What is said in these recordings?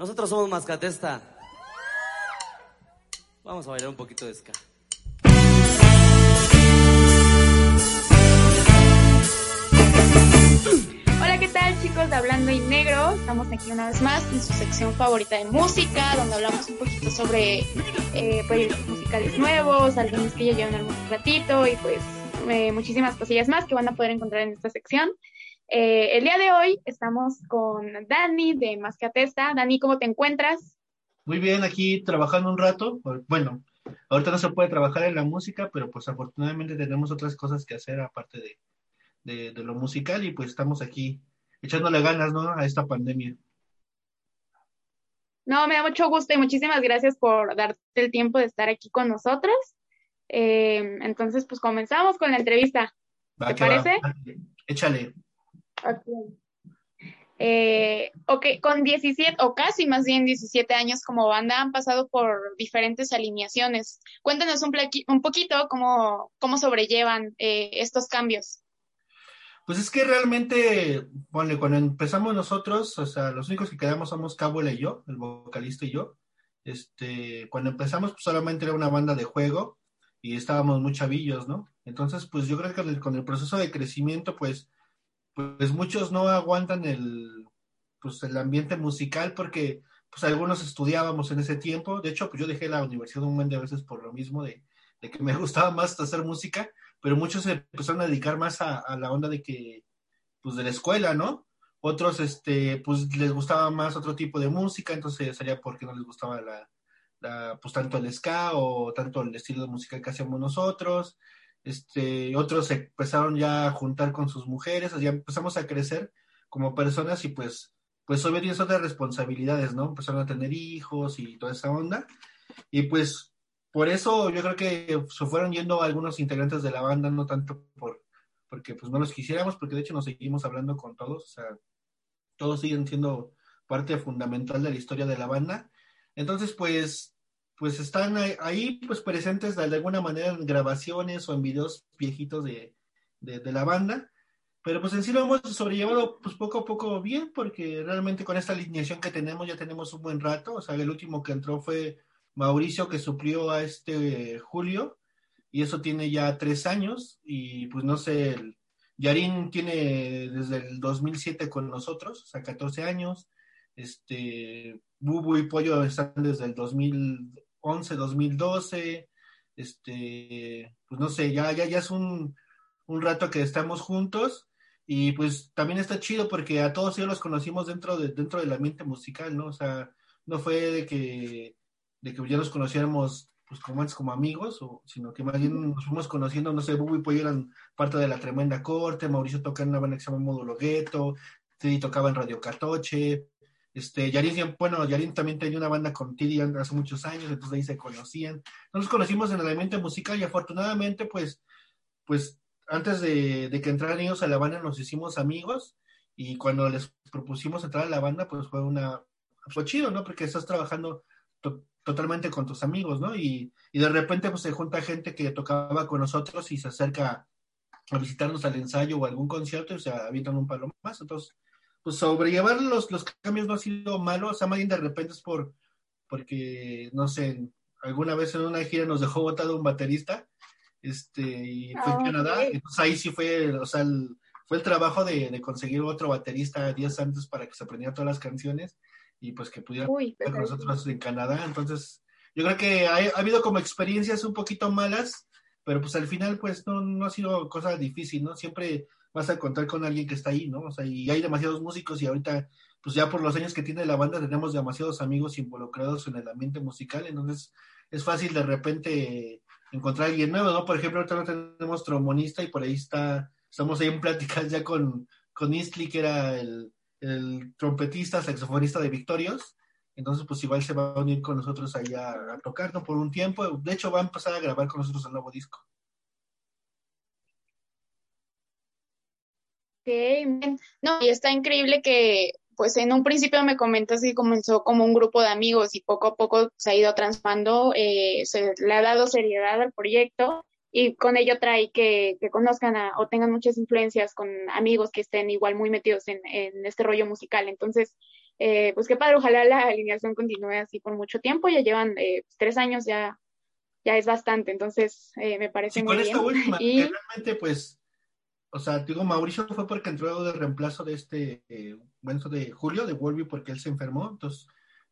Nosotros somos Mascatesta. Vamos a bailar un poquito de ska. Hola, ¿qué tal chicos de Hablando en Negro? Estamos aquí una vez más en su sección favorita de música, donde hablamos un poquito sobre eh, proyectos musicales nuevos, algunos que ya llevan algún ratito y pues eh, muchísimas cosillas más que van a poder encontrar en esta sección. Eh, el día de hoy estamos con Dani de Más que Atesta. Dani, ¿cómo te encuentras? Muy bien, aquí trabajando un rato. Bueno, ahorita no se puede trabajar en la música, pero pues afortunadamente tenemos otras cosas que hacer aparte de, de, de lo musical y pues estamos aquí echándole ganas, ¿no? A esta pandemia. No, me da mucho gusto y muchísimas gracias por darte el tiempo de estar aquí con nosotros. Eh, entonces, pues comenzamos con la entrevista. Va, ¿Te que va. parece? Échale. Eh, ok, con 17 o casi más bien 17 años como banda han pasado por diferentes alineaciones. Cuéntanos un, poquito cómo, cómo sobrellevan eh, estos cambios. Pues es que realmente, ponle, cuando empezamos nosotros, o sea, los únicos que quedamos somos Cabuela y yo, el vocalista y yo. Este, cuando empezamos, pues solamente era una banda de juego y estábamos muy chavillos, ¿no? Entonces, pues yo creo que con el proceso de crecimiento, pues, pues muchos no aguantan el, pues el ambiente musical porque, pues algunos estudiábamos en ese tiempo. De hecho, pues yo dejé la universidad un buen de veces por lo mismo de, de que me gustaba más hacer música pero muchos se empezaron a dedicar más a, a, la onda de que, pues de la escuela, ¿no? Otros, este, pues les gustaba más otro tipo de música, entonces sería porque no les gustaba la, la, pues tanto el ska o tanto el estilo de música que hacíamos nosotros. Este, otros se empezaron ya a juntar con sus mujeres, ya empezamos a crecer como personas y pues, pues obviamente tienes otras responsabilidades, ¿no? Empezaron a tener hijos y toda esa onda. Y pues por eso yo creo que se fueron yendo algunos integrantes de la banda, no tanto por porque pues no los quisiéramos, porque de hecho nos seguimos hablando con todos, o sea, todos siguen siendo parte fundamental de la historia de la banda. Entonces, pues, pues están ahí, pues presentes de alguna manera en grabaciones o en videos viejitos de, de, de la banda. Pero pues en sí lo hemos sobrellevado pues poco a poco bien, porque realmente con esta alineación que tenemos ya tenemos un buen rato. O sea, el último que entró fue Mauricio que suplió a este Julio y eso tiene ya tres años y pues no sé, el Yarín tiene desde el 2007 con nosotros, o sea, 14 años, este, Bubu y Pollo están desde el 2011, 2012, este, pues no sé, ya, ya, ya es un, un rato que estamos juntos y pues también está chido porque a todos ellos los conocimos dentro, de, dentro del ambiente musical, ¿no? O sea, no fue de que de que ya nos conociéramos pues como antes como amigos, o, sino que más bien nos fuimos conociendo, no sé, Bubu y Pollo eran parte de la tremenda corte, Mauricio tocaba en una banda que se llama Módulo Gueto, Teddy tocaba en Radio Catoche, este, Yarin, bueno, Yarin también tenía una banda con Teddy hace muchos años, entonces ahí se conocían. Nos conocimos en el ambiente musical y afortunadamente, pues, pues antes de, de que entraran ellos a la banda nos hicimos amigos y cuando les propusimos entrar a la banda, pues fue una, fue chido, ¿no? Porque estás trabajando totalmente con tus amigos, ¿no? Y, y, de repente pues se junta gente que tocaba con nosotros y se acerca a visitarnos al ensayo o algún concierto y se avientan un palo más. Entonces, pues sobrellevar los, los cambios no ha sido malo, o sea, más bien de repente es por, porque, no sé, alguna vez en una gira nos dejó botado un baterista, este, y fue en Canadá, entonces ahí sí fue, o sea, el, fue el trabajo de, de, conseguir otro baterista días antes para que se aprendiera todas las canciones y pues que pudiera Uy, con nosotros en Canadá. Entonces, yo creo que ha, ha, habido como experiencias un poquito malas, pero pues al final pues no, no ha sido cosa difícil, ¿no? Siempre vas a contar con alguien que está ahí, ¿no? O sea, y hay demasiados músicos y ahorita, pues ya por los años que tiene la banda, tenemos demasiados amigos involucrados en el ambiente musical, entonces es fácil de repente encontrar a alguien nuevo, ¿no? Por ejemplo, ahorita no tenemos trombonista y por ahí está, estamos ahí en pláticas ya con, con Istli, que era el, el trompetista, saxofonista de Victorios. Entonces, pues igual se va a unir con nosotros allá a tocar, ¿no? Por un tiempo. De hecho, va a empezar a grabar con nosotros el nuevo disco. No, y está increíble que, pues en un principio me comentas que comenzó como un grupo de amigos y poco a poco se ha ido transformando, eh, se le ha dado seriedad al proyecto y con ello trae que, que conozcan o tengan muchas influencias con amigos que estén igual muy metidos en, en este rollo musical. Entonces, eh, pues qué padre, ojalá la alineación continúe así por mucho tiempo, ya llevan eh, tres años, ya, ya es bastante, entonces eh, me parece muy bien. Última, y... realmente pues, o sea, digo, Mauricio fue porque entró de reemplazo de este, eh, bueno, de Julio, de Wolby, porque él se enfermó, entonces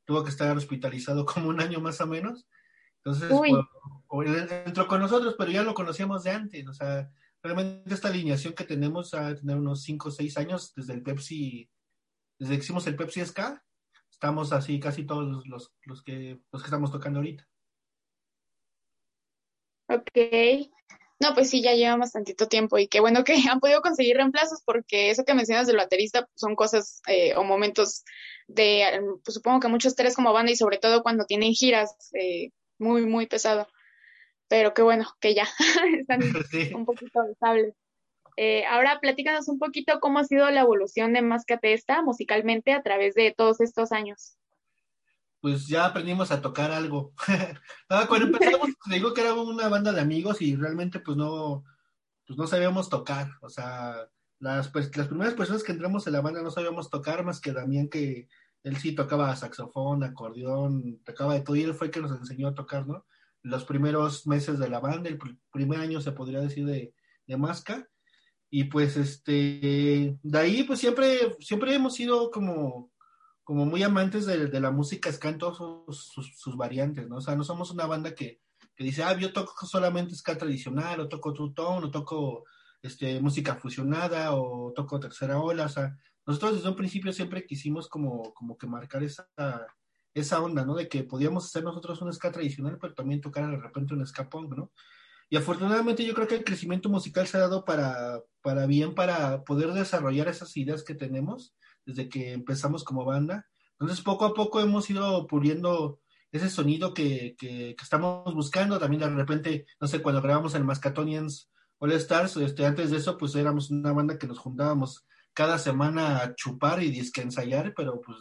tuvo que estar hospitalizado como un año más o menos. Entonces, pues, él entró con nosotros, pero ya lo conocíamos de antes, o sea, realmente esta alineación que tenemos a tener unos 5 o 6 años desde el Pepsi, desde que hicimos el Pepsi SK, estamos así casi todos los, los, que, los que estamos tocando ahorita. Ok. No, pues sí, ya lleva bastantito tiempo y qué bueno que han podido conseguir reemplazos porque eso que mencionas del baterista pues, son cosas eh, o momentos de, pues supongo que muchos tres como banda y sobre todo cuando tienen giras eh, muy, muy pesado. Pero qué bueno que ya están un poquito estables. Eh, ahora platícanos un poquito cómo ha sido la evolución de Mascatesta musicalmente a través de todos estos años. Pues ya aprendimos a tocar algo. Ah, cuando empezamos, te digo que era una banda de amigos y realmente pues no, pues no sabíamos tocar. O sea, las, pues, las primeras personas que entramos en la banda no sabíamos tocar más que Damián que él sí tocaba saxofón, acordeón, tocaba de todo y él fue el que nos enseñó a tocar, ¿no? Los primeros meses de la banda, el primer año se podría decir de, de Masca. Y pues este, de ahí pues siempre, siempre hemos sido como, como muy amantes de, de la música ska en todas sus, sus, variantes, ¿no? O sea, no somos una banda que, que dice, ah, yo toco solamente ska tradicional, o toco tutón, o toco este, música fusionada, o toco tercera ola, o sea, nosotros desde un principio siempre quisimos como, como que marcar esa, esa onda, ¿no? De que podíamos hacer nosotros un ska tradicional, pero también tocar de repente un ska punk, ¿no? Y afortunadamente yo creo que el crecimiento musical se ha dado para, para bien, para poder desarrollar esas ideas que tenemos desde que empezamos como banda. Entonces poco a poco hemos ido puliendo ese sonido que, que, que estamos buscando. También de repente, no sé, cuando grabamos el Mascatonians All Stars, este, antes de eso, pues éramos una banda que nos juntábamos cada semana a chupar y disque ensayar, pero pues,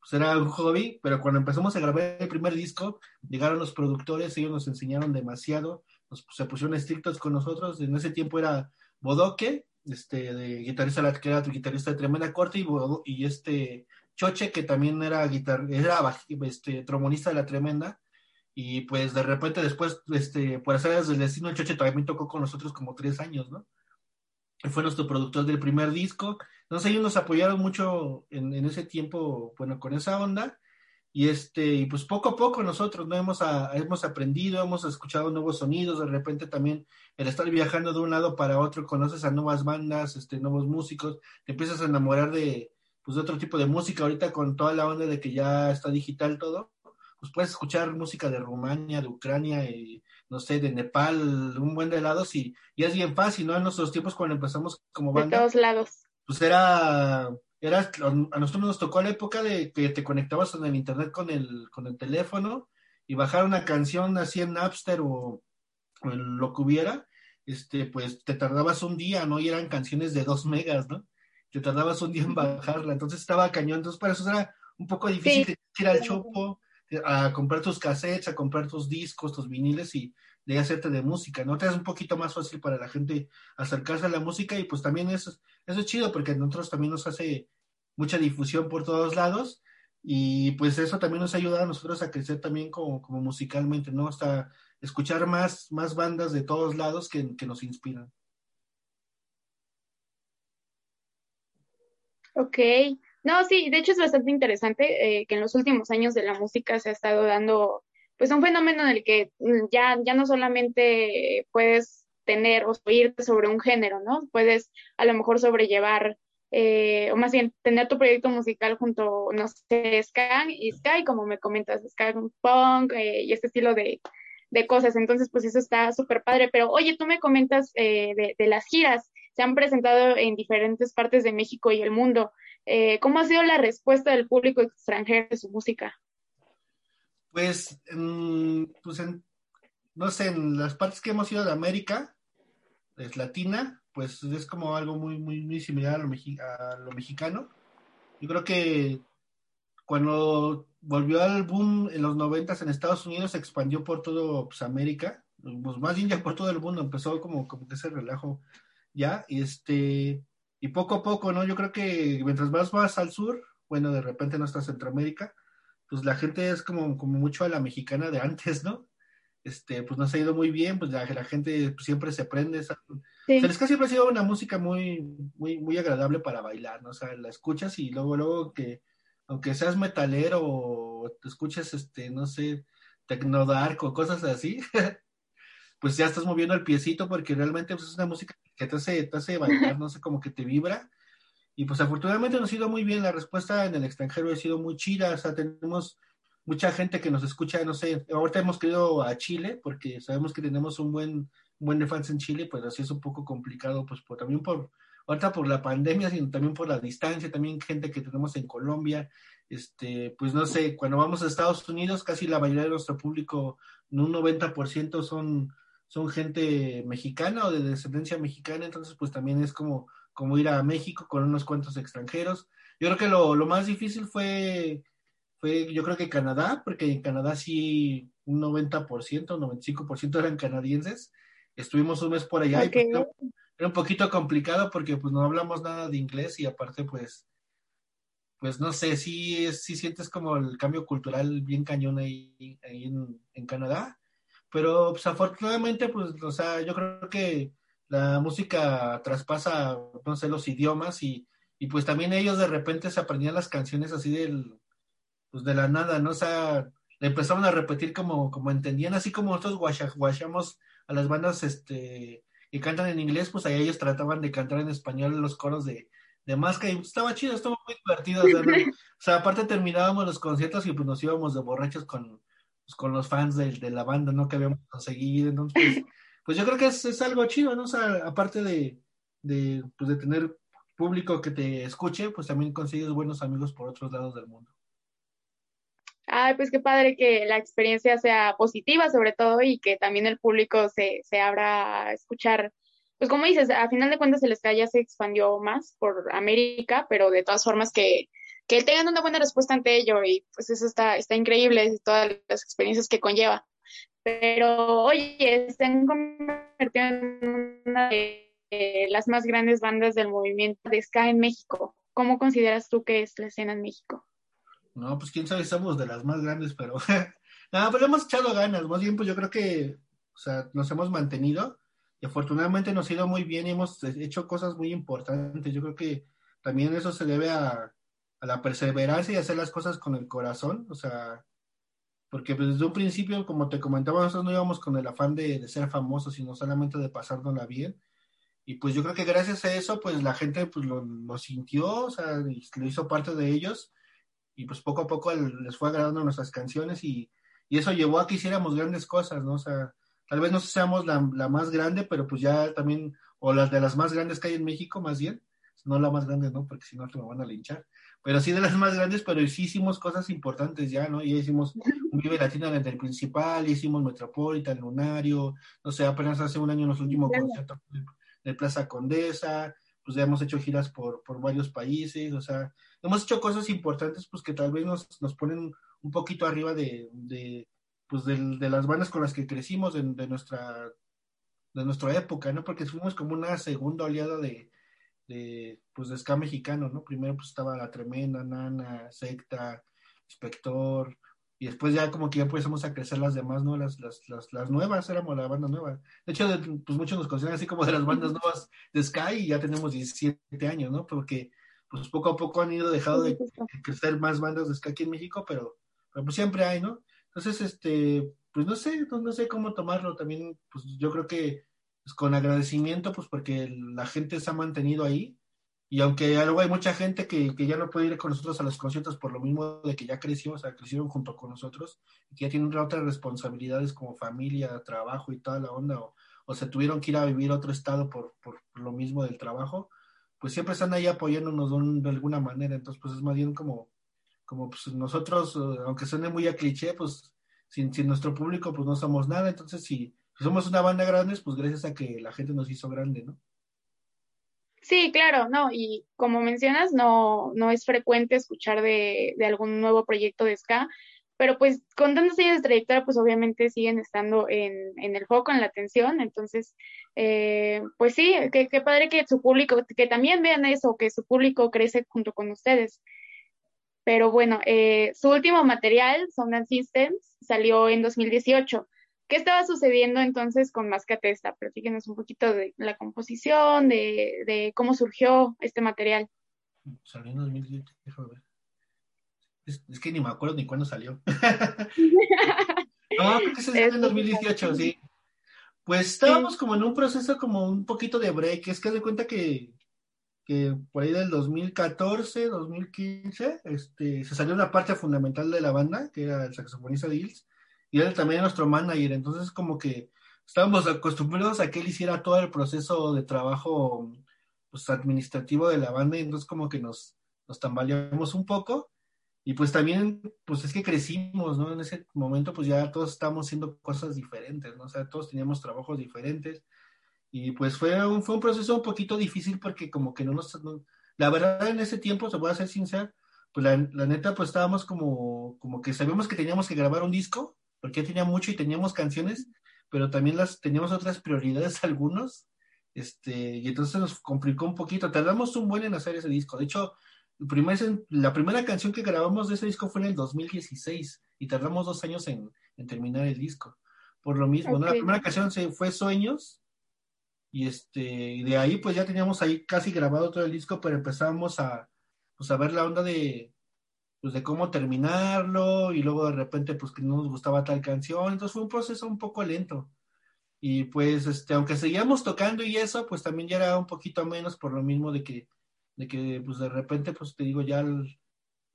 pues, era un hobby. Pero cuando empezamos a grabar el primer disco, llegaron los productores, ellos nos enseñaron demasiado, nos, se pusieron estrictos con nosotros. En ese tiempo era Bodoque, este, de guitarrista, que era guitarrista de tremenda corte, y, y este Choche, que también era guitar, era este, trombonista de la tremenda. Y pues de repente después, este, por hacer el destino, el Choche también tocó con nosotros como tres años, ¿no? fue nuestro productor del primer disco. Entonces ellos nos apoyaron mucho en, en, ese tiempo, bueno, con esa onda. Y este, y pues poco a poco nosotros no hemos, a, hemos aprendido, hemos escuchado nuevos sonidos, de repente también el estar viajando de un lado para otro, conoces a nuevas bandas, este, nuevos músicos, te empiezas a enamorar de, pues, de otro tipo de música, ahorita con toda la onda de que ya está digital todo, pues puedes escuchar música de Rumania, de Ucrania, y, no sé, de Nepal, un buen de lados, y, y es bien fácil, ¿no? En nuestros tiempos cuando empezamos como banda. De todos lados. Pues era, era, a nosotros nos tocó la época de que te conectabas en el internet con el, con el teléfono y bajar una canción así en Napster o, o en lo que hubiera, este, pues te tardabas un día, ¿no? Y eran canciones de dos megas, ¿no? Te tardabas un día en bajarla, entonces estaba cañón, entonces para eso era un poco difícil sí. ir al chopo, a comprar tus cassettes, a comprar tus discos, tus viniles y de hacerte de música, ¿no? Te es un poquito más fácil para la gente acercarse a la música y pues también eso, eso es chido porque a nosotros también nos hace mucha difusión por todos lados y pues eso también nos ayuda a nosotros a crecer también como, como musicalmente, ¿no? Hasta escuchar más, más bandas de todos lados que, que nos inspiran. Ok, no, sí, de hecho es bastante interesante eh, que en los últimos años de la música se ha estado dando pues un fenómeno en el que mm, ya, ya no solamente puedes tener o oírte sobre un género, ¿no? Puedes a lo mejor sobrellevar, eh, o más bien tener tu proyecto musical junto, no sé, Sky y Sky, como me comentas, Sky Punk eh, y este estilo de, de, cosas. Entonces, pues eso está súper padre. Pero oye, tú me comentas eh, de, las giras. se han presentado en diferentes partes de México y el mundo. Eh, ¿Cómo ha sido la respuesta del público extranjero de su música? Pues, pues en, no sé, en las partes que hemos ido de América, es latina, pues es como algo muy, muy, muy similar a lo, a lo mexicano. Yo creo que cuando volvió al boom en los noventas en Estados Unidos, se expandió por todo pues, América, pues más bien por todo el mundo, empezó como, como que ese relajo ya, y este, y poco a poco, ¿no? Yo creo que mientras más vas al sur, bueno, de repente no está Centroamérica, pues la gente es como, como mucho a la mexicana de antes, ¿no? Este, pues nos ha ido muy bien, pues la, la gente siempre se prende. Sí. O sea, siempre ha sido una música muy, muy, muy agradable para bailar, ¿no? O sea, la escuchas y luego, luego que, aunque seas metalero o te escuches, este, no sé, tecnodark o cosas así, pues ya estás moviendo el piecito porque realmente pues, es una música que te hace, te hace bailar, no sé, como que te vibra. Y pues afortunadamente nos ha ido muy bien, la respuesta en el extranjero ha sido muy chida, o sea, tenemos mucha gente que nos escucha, no sé, ahorita hemos querido a Chile porque sabemos que tenemos un buen, un buen de fans en Chile, pues así es un poco complicado, pues por, también por, ahorita por la pandemia, sino también por la distancia, también gente que tenemos en Colombia, este, pues no sé, cuando vamos a Estados Unidos, casi la mayoría de nuestro público, un 90% son, son gente mexicana o de descendencia mexicana, entonces pues también es como, como ir a México con unos cuantos extranjeros. Yo creo que lo, lo más difícil fue, fue, yo creo que Canadá, porque en Canadá sí un 90%, 95% eran canadienses. Estuvimos un mes por allá y pues, era un poquito complicado porque pues no hablamos nada de inglés y aparte pues pues no sé, sí, sí sientes como el cambio cultural bien cañón ahí, ahí en, Canadá, pero pues afortunadamente pues, o sea, yo creo que la música traspasa, no sé, los idiomas y, y pues también ellos de repente se aprendían las canciones así del, pues de la nada, ¿no? O sea, le empezaron a repetir como, como entendían, así como nosotros guachamos a las bandas, este, y cantan en inglés, pues ahí ellos trataban de cantar en español los coros de, de Masca y estaba chido, estaba muy divertido. O sea, aparte terminábamos los conciertos y pues nos íbamos de borrachos con, pues, con los fans de, de, la banda, ¿no? Que habíamos conseguido. Entonces, pues, pues yo creo que es, es, algo chido, ¿no? O sea, aparte de, de, pues, de tener público que te escuche, pues también consigues buenos amigos por otros lados del mundo. Ay, pues qué padre que la experiencia sea positiva sobre todo y que también el público se, se abra a escuchar. Pues como dices, a final de cuentas el ska ya se expandió más por América, pero de todas formas que, que tengan una buena respuesta ante ello y pues eso está, está increíble, todas las experiencias que conlleva. Pero oye, se han en una de las más grandes bandas del movimiento de ska en México. ¿Cómo consideras tú que es la escena en México? No, pues quién sabe, somos de las más grandes, pero nada, pues le hemos echado ganas, más bien pues yo creo que, o sea, nos hemos mantenido y afortunadamente nos ha ido muy bien y hemos hecho cosas muy importantes. Yo creo que también eso se debe a, a la perseverancia y hacer las cosas con el corazón, o sea, porque pues, desde un principio, como te comentaba, nosotros no íbamos con el afán de, de ser famosos, sino solamente de pasárnosla bien. Y pues yo creo que gracias a eso, pues la gente pues lo, lo sintió, o sea, lo hizo parte de ellos y pues poco a poco les fue agradando nuestras canciones y, y, eso llevó a que hiciéramos grandes cosas, ¿no? O sea, tal vez no seamos la, la, más grande, pero pues ya también, o las de las más grandes que hay en México, más bien, no la más grande, ¿no? Porque si no, me van a linchar, pero sí de las más grandes, pero sí hicimos cosas importantes ya, ¿no? Ya hicimos un Vive Latino en el principal, hicimos Metropolitan, Lunario, no sé, apenas hace un año nos últimos conciertos de Plaza Condesa, pues ya hemos hecho giras por, por varios países, o sea, hemos hecho cosas importantes pues que tal vez nos, nos ponen un poquito arriba de, de pues de, de, las bandas con las que crecimos de, de, nuestra de nuestra época, ¿no? Porque fuimos como una segunda oleada de, de pues de ska mexicano, ¿no? Primero pues estaba La Tremenda, Nana, Secta, Inspector, y después ya como que ya empezamos a crecer las demás, ¿no? Las, las, las, las nuevas, éramos la banda nueva. De hecho, pues muchos nos consideran así como de las bandas nuevas de Sky y ya tenemos 17 años, ¿no? Porque pues poco a poco han ido dejando de crecer más bandas de ska aquí en México, pero, pero, pues siempre hay, ¿no? Entonces, este, pues no sé, no, no sé cómo tomarlo también, pues yo creo que pues, con agradecimiento, pues porque la gente se ha mantenido ahí, y aunque luego hay mucha gente que, que, ya no puede ir con nosotros a los conciertos por lo mismo de que ya creció, o sea, crecieron junto con nosotros, y que ya tienen otras responsabilidades como familia, trabajo y toda la onda, o, o se tuvieron que ir a vivir a otro estado por, por lo mismo del trabajo, pues siempre están ahí apoyándonos de, alguna manera. Entonces, pues es más bien como, como pues nosotros, eh, aunque suene muy a cliché, pues sin, sin nuestro público, pues no somos nada. Entonces, si, somos una banda grande, pues gracias a que la gente nos hizo grande, ¿no? Sí, claro, no, y como mencionas, no, no es frecuente escuchar de, de algún nuevo proyecto de ska, pero pues con tantos años de trayectoria, pues obviamente siguen estando en, en el foco, en la atención, entonces, eh, pues sí, qué padre que su público, que también vean eso, que su público crece junto con ustedes. Pero bueno, eh, su último material, Sound Systems, salió en 2018. ¿Qué estaba sucediendo entonces con Mascatesta? Platíquenos un poquito de la composición, de, de cómo surgió este material. Salió en 2018, déjame ver. Es, que ni me acuerdo ni cuándo salió. no, creo que se salió en 2018, sí. Pues estábamos como en un proceso como un poquito de break. Es que de cuenta que, que por ahí del 2014, 2015, este, se salió una parte fundamental de la banda, que era el saxofonista de Hills, y él también nuestro manager. Entonces como que estábamos acostumbrados a que él hiciera todo el proceso de trabajo pues, administrativo de la banda, y entonces como que nos, nos tambaleamos un poco y pues también, pues es que crecimos, ¿no? En ese momento, pues ya todos estábamos haciendo cosas diferentes, ¿no? O sea, todos teníamos trabajos diferentes. Y pues fue un, fue un proceso un poquito difícil porque como que no nos... la verdad, en ese tiempo, se puede ser sincero, pues la, la, neta, pues estábamos como, como que sabíamos que teníamos que grabar un disco, porque ya tenía mucho y teníamos canciones, pero también las teníamos otras prioridades algunos, este, y entonces nos complicó un poquito. Tardamos un buen en hacer ese disco. De hecho, la primera canción que grabamos de ese disco fue en el 2016 y tardamos dos años en, terminar el disco. Por lo mismo, la primera canción se fue Sueños y este de ahí pues ya teníamos ahí casi grabado todo el disco, pero empezamos a, pues, a ver la onda de, pues, de cómo terminarlo y luego de repente pues que no nos gustaba tal canción, entonces fue un proceso un poco lento. Y pues este, aunque seguíamos tocando y eso, pues también ya era un poquito menos por lo mismo de que de que pues de repente, pues te digo, ya,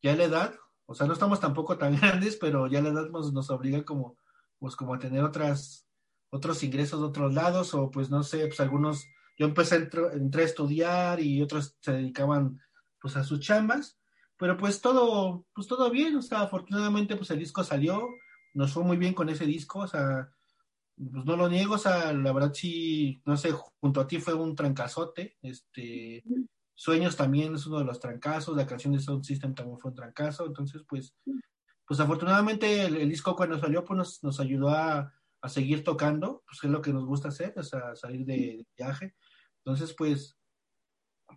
ya la edad, o sea, no estamos tampoco tan grandes, pero ya la edad nos, nos obliga como, pues como a tener otras, otros ingresos de otros lados, o pues no sé, pues algunos, yo empecé, entré a estudiar y otros se dedicaban pues a sus chambas, pero pues todo, pues todo bien, o sea, afortunadamente pues el disco salió, nos fue muy bien con ese disco, o sea, pues no lo niego, o sea, la verdad sí, no sé, junto a ti fue un trancazote, este, Sueños también es uno de los trancazos, la canción de Sound System también fue un trancazo, entonces pues, pues afortunadamente el, disco cuando salió pues nos, nos ayudó a, a, seguir tocando, pues es lo que nos gusta hacer, o sea, salir de, viaje, entonces pues,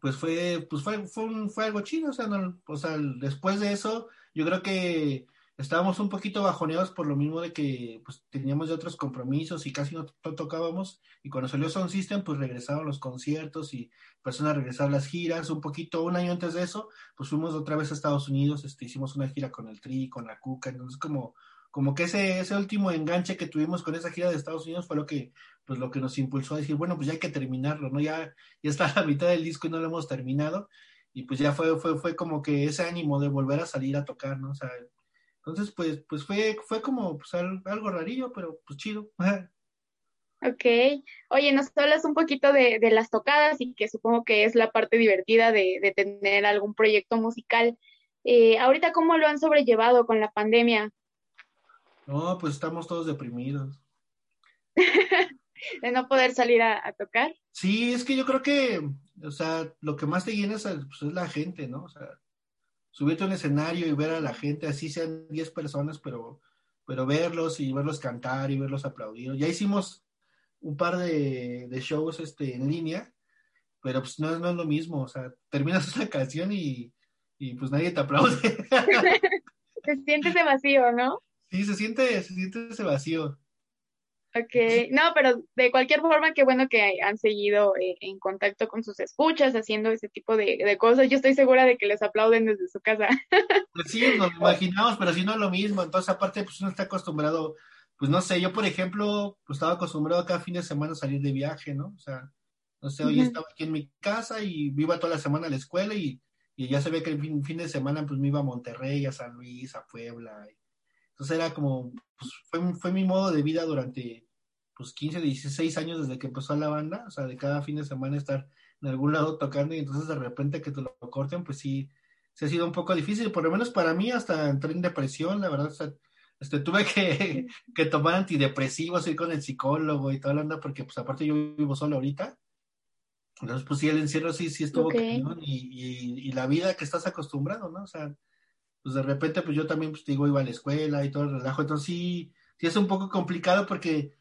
pues fue, pues fue, fue, fue algo chido, o sea, o sea, después de eso yo creo que estábamos un poquito bajoneados por lo mismo de que pues, teníamos otros compromisos y casi no, tocábamos. Y cuando salió Sound System, pues regresaron los conciertos y empezaron a regresar las giras. Un poquito, un año antes de eso, pues fuimos otra vez a Estados Unidos, este, hicimos una gira con el Tri, con la Cuca. Entonces, como, como que ese, ese último enganche que tuvimos con esa gira de Estados Unidos fue lo que, pues, lo que nos impulsó a decir, bueno, pues ya hay que terminarlo, ¿no? Ya, ya está a la mitad del disco y no lo hemos terminado. Y pues ya fue, fue, fue como que ese ánimo de volver a salir a tocar, ¿no? O sea, entonces, pues, pues fue, fue como pues, algo rarillo, pero pues chido. Ok. Oye, nos hablas un poquito de, de, las tocadas y que supongo que es la parte divertida de, de tener algún proyecto musical. Eh, ahorita, ¿cómo lo han sobrellevado con la pandemia? No, pues estamos todos deprimidos. de no poder salir a, tocar. Sí, es que yo creo que, o sea, lo que más te llena es, pues, es la gente, ¿no? O sea, subirte a un escenario y ver a la gente, así sean 10 personas, pero, pero verlos y verlos cantar y verlos aplaudir. Ya hicimos un par de, shows este, en línea, pero pues no, no, es lo mismo, o sea, terminas una canción y, y pues nadie te aplaude. se siente ese vacío, ¿no? Sí, se siente, se siente ese vacío. Ok, no, pero de cualquier forma, qué bueno que han seguido eh, en contacto con sus escuchas, haciendo ese tipo de, cosas. Yo estoy segura de que les aplauden desde su casa. Pues sí, nos imaginamos, pero si no es lo mismo. Entonces, aparte, pues uno está acostumbrado, pues no sé, yo por ejemplo, pues estaba acostumbrado cada fin de semana a salir de viaje, ¿no? O sea, no sé, hoy estaba aquí en mi casa y iba toda la semana a la escuela y, ya se ve que el fin, fin, de semana pues me iba a Monterrey, a San Luis, a Puebla. Y, entonces era como, pues fue, fue mi modo de vida durante, pues 15, 16 años desde que empezó la banda, o sea, de cada fin de semana estar en algún lado tocando y entonces de repente que te lo corten, pues sí, se ha sido un poco difícil, por lo menos para mí hasta entré en depresión, la verdad, o sea, este, tuve que, que tomar antidepresivos, ir con el psicólogo y toda la onda, porque pues aparte yo vivo solo ahorita, entonces pues sí, el encierro sí, sí estuvo Ok. y, y, y la vida que estás acostumbrado, ¿no? O sea, pues de repente pues yo también pues digo iba a la escuela y todo el relajo, entonces sí, sí es un poco complicado porque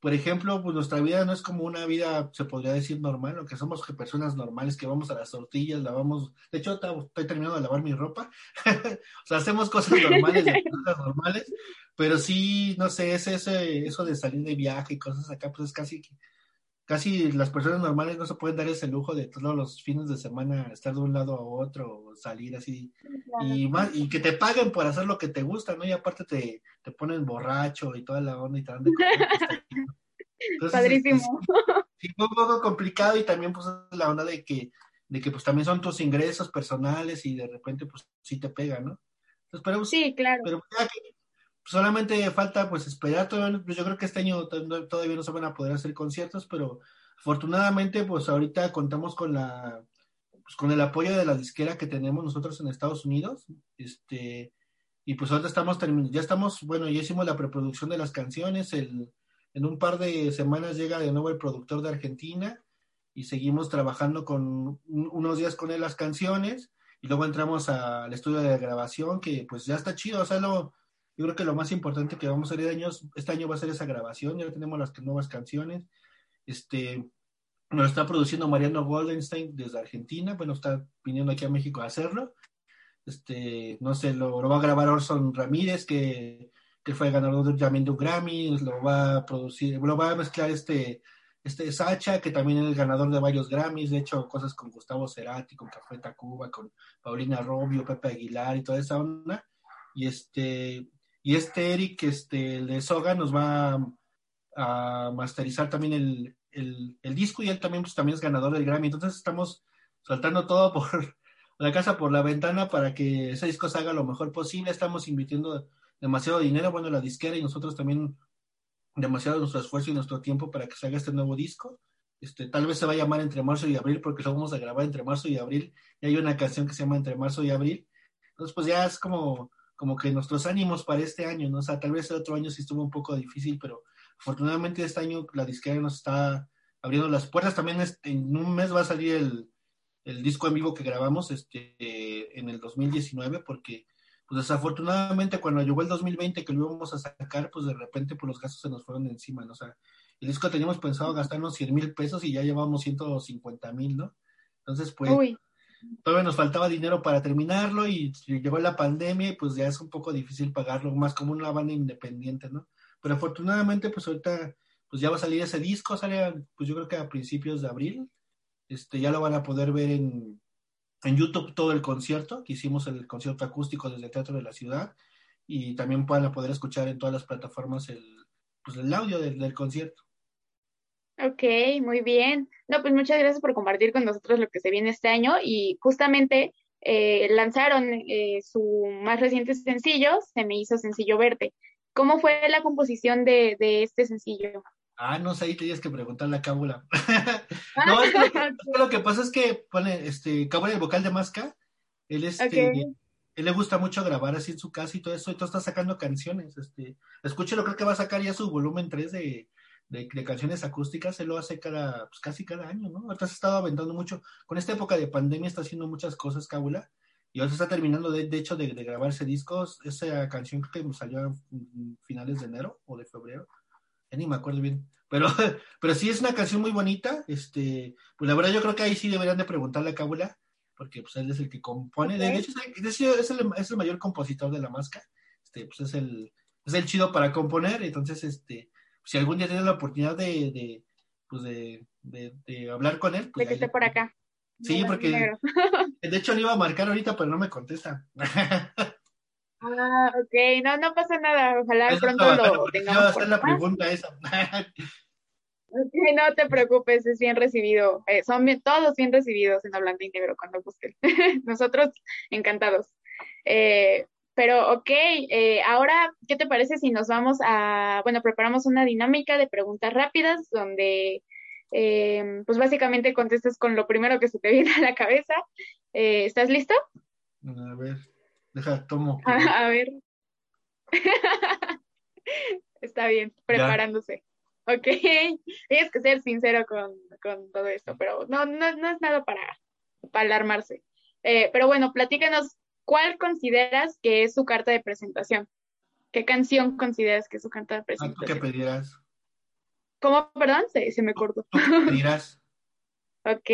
por ejemplo, pues nuestra vida no es como una vida, se podría decir, normal, lo que somos personas normales que vamos a las tortillas, lavamos, de hecho estoy terminando de lavar mi ropa, o sea, hacemos cosas normales, cosas normales, pero sí, no sé, ese, ese, eso de salir de viaje y cosas acá, pues es casi, que- casi las personas normales no se pueden dar ese lujo de todos los fines de semana estar de un lado a otro, o salir así, y más, y que te paguen por hacer lo que te gusta, ¿no? Y aparte te, te ponen borracho y toda la onda y te dan de comer, pues. Entonces, Padrísimo. sí fue un poco complicado y también pues la onda de que, de que pues también son tus ingresos personales y de repente pues sí te pega, ¿no? Entonces, pero, pues, Sí, claro. pero ya que solamente falta pues esperar, todavía, pues, yo creo que este año to- todavía no se van a poder hacer conciertos, pero afortunadamente pues ahorita contamos con la pues, con el apoyo de la disquera que tenemos nosotros en Estados Unidos, este y pues ahorita estamos terminando, ya estamos, bueno, ya hicimos la preproducción de las canciones, el, en un par de semanas llega de nuevo el productor de Argentina y seguimos trabajando con un- unos días con él las canciones y luego entramos al estudio de grabación que pues ya está chido, o sea, lo, yo creo que lo más importante que vamos a hacer años, este año va a ser esa grabación, ya tenemos las nuevas canciones, este, nos está produciendo Mariano Goldenstein desde Argentina, bueno, está viniendo aquí a México a hacerlo, este, no sé, lo, va a grabar Orson Ramírez, que, que fue ganador de, también de un Grammy, lo va a producir, lo va a mezclar este, este Sacha, que también es el ganador de varios Grammys, de hecho, cosas con Gustavo Cerati, con Café Tacuba, con Paulina Rubio, Pepe Aguilar y toda esa onda, y este, y este Eric, este, el de Soga, nos va a, masterizar también el, el, el, disco y él también, pues, también es ganador del Grammy, entonces estamos saltando todo por la casa por la ventana para que ese disco se haga lo mejor posible. Estamos invirtiendo demasiado dinero, bueno, la disquera y nosotros también demasiado nuestro esfuerzo y nuestro tiempo para que se haga este nuevo disco. Este, tal vez se va a llamar entre marzo y abril porque lo vamos a grabar entre marzo y abril y hay una canción que se llama entre marzo y abril. Entonces, pues ya es como, como que nuestros ánimos para este año, ¿no? O sea, tal vez el otro año sí estuvo un poco difícil, pero afortunadamente este año la disquera nos está abriendo las puertas. También este, en un mes va a salir el, el disco en vivo que grabamos este, en el 2019, porque pues desafortunadamente cuando llegó el 2020 que lo íbamos a sacar, pues de repente pues los gastos se nos fueron encima, ¿no? O sea, el disco teníamos pensado gastarnos 100 mil pesos y ya llevamos 150 mil, ¿no? Entonces, pues. Todavía nos faltaba dinero para terminarlo y llegó la pandemia y pues ya es un poco difícil pagarlo, más como una banda independiente, ¿no? Pero afortunadamente pues ahorita pues ya va a salir ese disco, sale pues yo creo que a principios de abril, este, ya lo van a poder ver en, en YouTube todo el concierto, que hicimos el concierto acústico desde el Teatro de la Ciudad, y también van a poder escuchar en todas las plataformas el, pues, el audio del, del, concierto. Ok, muy bien. No, pues muchas gracias por compartir con nosotros lo que se viene este año y justamente eh, lanzaron eh, su más reciente sencillo, Se me hizo sencillo verte. ¿Cómo fue la composición de, de este sencillo? Ah, no sé, ahí tenías que preguntarle a Cábula. no, es que, lo que pasa es que pone, este, Cábula, el vocal de Masca, él, este, okay. él le gusta mucho grabar así en su casa y todo eso, y todo está sacando canciones, este, escúchelo, creo que va a sacar ya su volumen 3 de, de, de canciones acústicas, él lo hace cada, pues casi cada año, ¿no? Ahorita se ha estado aventando mucho, con esta época de pandemia está haciendo muchas cosas, Cábula, y ahora se está terminando, de, de hecho, de, de, grabarse discos, esa canción que salió a finales de enero o de febrero, ya ni me acuerdo bien, pero, pero sí es una canción muy bonita, este, pues la verdad yo creo que ahí sí deberían de preguntarle a Cábula, porque pues él es el que compone, okay. de hecho es el, es, el, es el mayor compositor de la máscara, este, pues es el, es el chido para componer, entonces, este, si algún día tienes la oportunidad de, de pues de, de, de, hablar con él, pues de que esté por acá. Sí, porque de hecho le iba a marcar ahorita, pero no me contesta. Ah, ok, no, no pasa nada, ojalá eso pronto lo tengamos. a hacer la pregunta esa. ok, no te preocupes, es bien recibido, eh, son bien, todos bien recibidos en Hablando y Negro cuando busquen. Nosotros encantados. Eh, pero ok, eh, ahora ¿qué te parece si nos vamos a, bueno, preparamos una dinámica de preguntas rápidas donde, eh, pues básicamente contestes con lo primero que se te viene a la cabeza. Eh, ¿Estás listo? A ver, deja, tomo. A, a ver. Está bien, preparándose. Ok, tienes que ser sincero con, con todo esto, pero no, no, no es nada para, para alarmarse. Eh, pero bueno, platícanos, ¿cuál consideras que es su carta de presentación? ¿Qué canción consideras que es su carta de Ah, ¿Tú qué presentación? pedirás? ¿Cómo? Perdón, se, se me cortó. ¿Tú qué pedirás? Ok.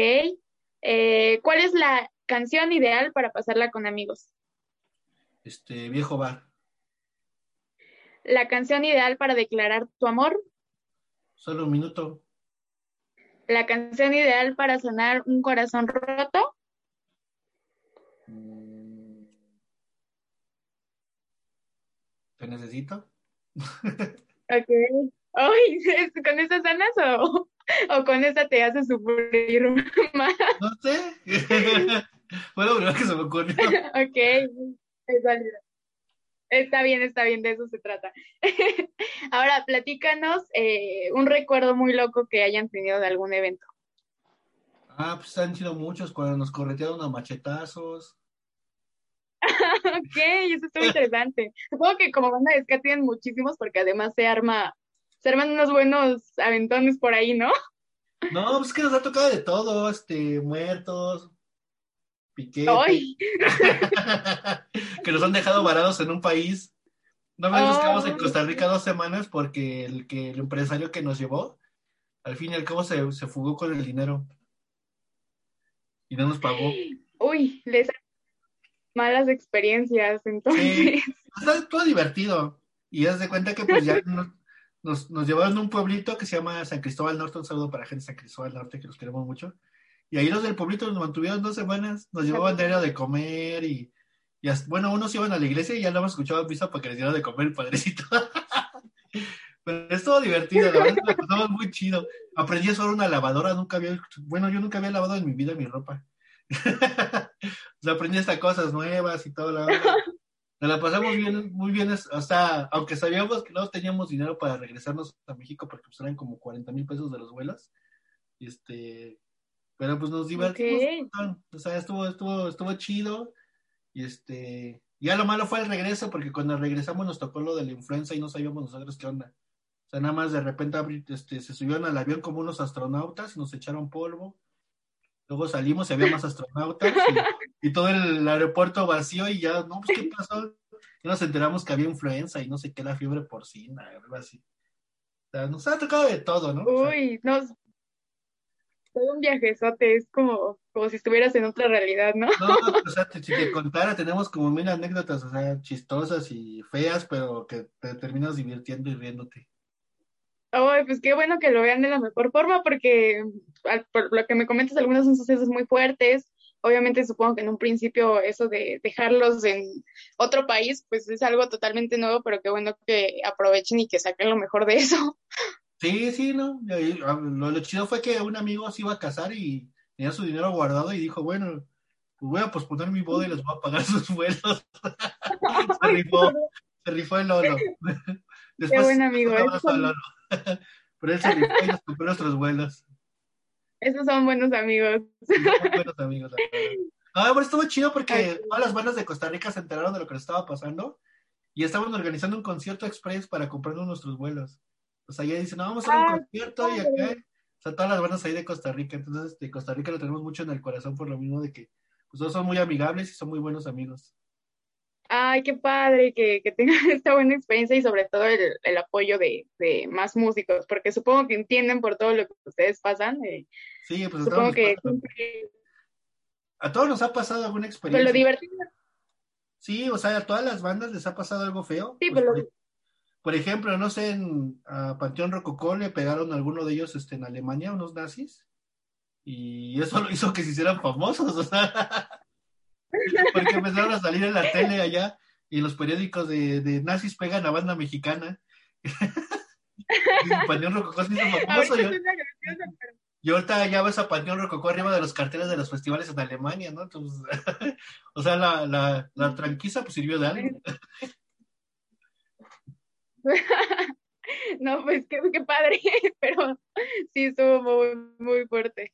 Eh, ¿cuál es la canción ideal para pasarla con amigos? Este, viejo bar. La canción ideal para declarar tu amor. Solo un minuto. La canción ideal para sanar un corazón roto. ¿Te necesito? Ok. Ay, ¿con esa sanas o, o con esa te hace sufrir más? No sé. Fue lo primero que se me ocurrió. Ok, es válido. Está bien, está bien, de eso se trata. Ahora, platícanos eh, un recuerdo muy loco que hayan tenido de algún evento. Ah, pues han sido muchos cuando nos corretearon a machetazos. Ok, eso estuvo interesante. Supongo que como banda de ska tienen muchísimos porque además se arma, se arman unos buenos aventones por ahí, ¿no? No, pues es que nos ha tocado de todo, este, muertos, piquetes, ¡Ay! que nos han dejado varados en un país. No me quedamos en. Costa Rica dos semanas porque el que el empresario que nos llevó, al fin y al cabo se, se fugó con el dinero y no nos pagó. Uy, les malas experiencias, entonces. Está todo divertido. Y haz de cuenta que pues ya nos, nos, nos llevaron a un pueblito que se llama San Cristóbal Norte, un saludo para la gente de San Cristóbal Norte, que los queremos mucho. Y ahí los del pueblito nos mantuvieron dos semanas, nos llevaban diario de comer y, y hasta- bueno, unos iban a la iglesia y ya no hemos escuchado misa para que les dieran de comer el padrecito. Pero es todo divertido, la verdad, lo pasamos muy chido. Aprendí a usar una lavadora, nunca había, bueno, yo nunca había lavado en mi vida mi ropa. o sea, aprendí hasta cosas nuevas y todo, la verdad. Nos la pasamos bien, muy bien, es- hasta, aunque sabíamos que no teníamos dinero para regresarnos a México porque pues eran como 40 mil pesos de los vuelos. Este, pero pues nos divertimos Ok. un montón. O sea, estuvo, estuvo, estuvo chido. Y este, ya lo malo fue el regreso, porque cuando regresamos nos tocó lo de la influenza y no sabíamos nosotros qué onda. O sea, nada más de repente este, se subieron al avión como unos astronautas y nos echaron polvo. Luego salimos y había más astronautas y, y todo el aeropuerto vacío y ya, no, pues, ¿qué pasó? Y nos enteramos que había influenza y no sé qué, la fiebre porcina, algo así. O sea, nos ha tocado de todo, ¿no? O sea, Uy, no. Todo un viajezote, es como, como si estuvieras en otra realidad, ¿no? No, o sea, te- si te contara, tenemos como mil anécdotas, o sea, chistosas y feas, pero que te terminas divirtiendo y riéndote. Ay, pues qué bueno que lo vean de la mejor forma, porque al- por lo que me comentas, algunos son sucesos muy fuertes. Obviamente supongo que en un principio eso de dejarlos en otro país, pues es algo totalmente nuevo, pero qué bueno que aprovechen y que saquen lo mejor de eso. Sí, sí, ¿no? Ah, Lo, lo chido fue que un amigo se iba a casar y tenía su dinero guardado y dijo, bueno, pues voy a posponer mi boda y les voy a pagar sus vuelos. se rifó, se rifó el Lolo. Qué buen amigo, Lolo. Rifó y nos compró nuestros vuelos. esos son buenos amigos. Sí, muy buenos amigos. Ah, pero estuvo chido porque todas las bandas de Costa Rica se enteraron de lo que les estaba pasando y estaban organizando un concierto express para comprarnos nuestros vuelos. O sea, ya dicen, no, vamos a un Ah, concierto y acá. O sea, todas las bandas ahí de Costa Rica. Entonces, de Costa Rica lo tenemos mucho en el corazón por lo mismo de que pues, todos son muy amigables y son muy buenos amigos. Ay, qué padre que, que tengan esta buena experiencia y sobre todo el, el apoyo de, de más músicos, porque supongo que entienden por todo lo que ustedes pasan. eh, Sí, pues a todos, supongo que siempre- a todos nos ha pasado alguna pero lo experiencia. divertido, Sí, o sea, a todas las bandas les ha pasado algo feo. sí, Pues, pero por ejemplo, no sé, en a Panteón Rococó le pegaron a alguno de ellos este, en Alemania, unos nazis, y eso lo hizo que se hicieran famosos, o sea, porque empezaron a salir en la tele allá y los periódicos de, de nazis pegan a banda mexicana. y Panteón Rococó se hizo famoso. Yo, y ahorita ya ves a Panteón Rococó arriba de los carteles de los festivales en Alemania, ¿no? Entonces, o sea, la, la, la tranquiza pues sirvió de algo. no, pues qué, qué padre, pero sí estuvo muy, muy fuerte.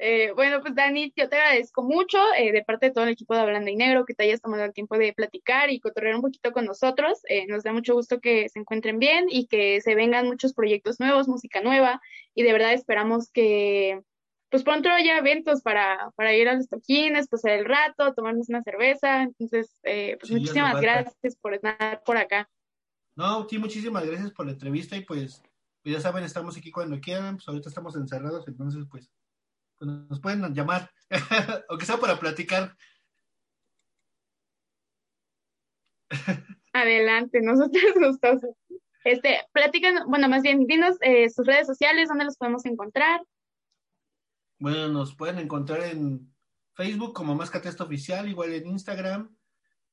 Eh, bueno, pues Dani, yo te agradezco mucho eh, de parte de todo el equipo de Hablando y Negro que te hayas tomado el tiempo de platicar y cotorrear un poquito con nosotros. Eh, nos da mucho gusto que se encuentren bien y que se vengan muchos proyectos nuevos, música nueva y de verdad esperamos que pues pronto haya eventos para, para ir a los toquines, pasar el rato, tomarnos una cerveza. Entonces, pues muchísimas gracias por estar por acá. No, sí, muchísimas gracias por la entrevista y pues, pues ya saben, estamos aquí cuando quieran, pues ahorita estamos encerrados, entonces pues, nos pueden llamar, aunque sea para platicar. Adelante, nosotros gustosos. Este, platican, bueno, más bien, dinos eh, sus redes sociales, dónde los podemos encontrar. Bueno, nos pueden encontrar en Facebook como Mascatesta Oficial, igual en Instagram,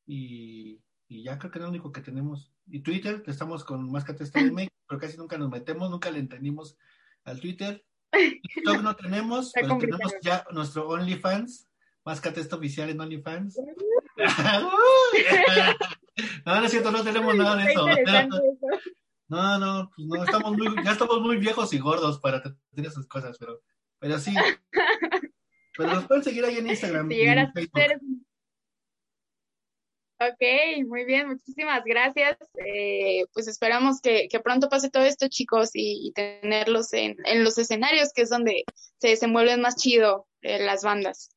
y, y, ya creo que es lo único que tenemos. Y Twitter, que estamos con Mascatesta de pero casi nunca nos metemos, nunca le entendimos al Twitter. TikTok no tenemos, pero tenemos ya nuestro OnlyFans. Más esto oficial en OnlyFans. no, no es cierto, no tenemos nada de eso. No, no, pues no, estamos muy, ya estamos muy viejos y gordos para tener esas cosas, pero, pero sí. Pero nos pueden seguir ahí en Instagram. Si llegar a ser Ok, muy bien, muchísimas gracias. Eh, pues esperamos que, pronto pase todo esto, chicos, y, tenerlos en, los escenarios, que es donde se desenvuelven más chido eh, las bandas.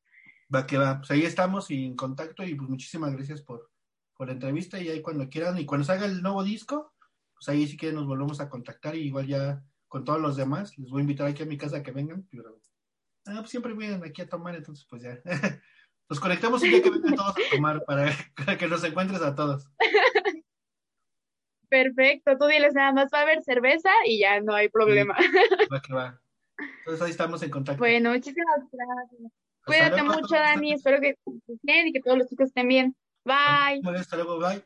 Va que va, pues ahí estamos y en contacto y pues muchísimas gracias por, por la entrevista y ahí cuando quieran y cuando salga el nuevo disco, pues ahí sí que nos volvemos a contactar y igual ya con todos los demás, les voy a invitar aquí a mi casa a que vengan, pero ah, pues siempre vienen aquí a tomar, entonces pues ya. Nos conectamos un día que vengan todos a tomar para, que nos encuentres a todos. Perfecto, tú diles nada más va a haber cerveza y ya no hay problema. va que va. Entonces ahí estamos en contacto. Bueno, muchísimas gracias. Cuídate mucho, Dani. Espero que estés bien y que todos los chicos estén bien. Bye. Hasta luego, bye.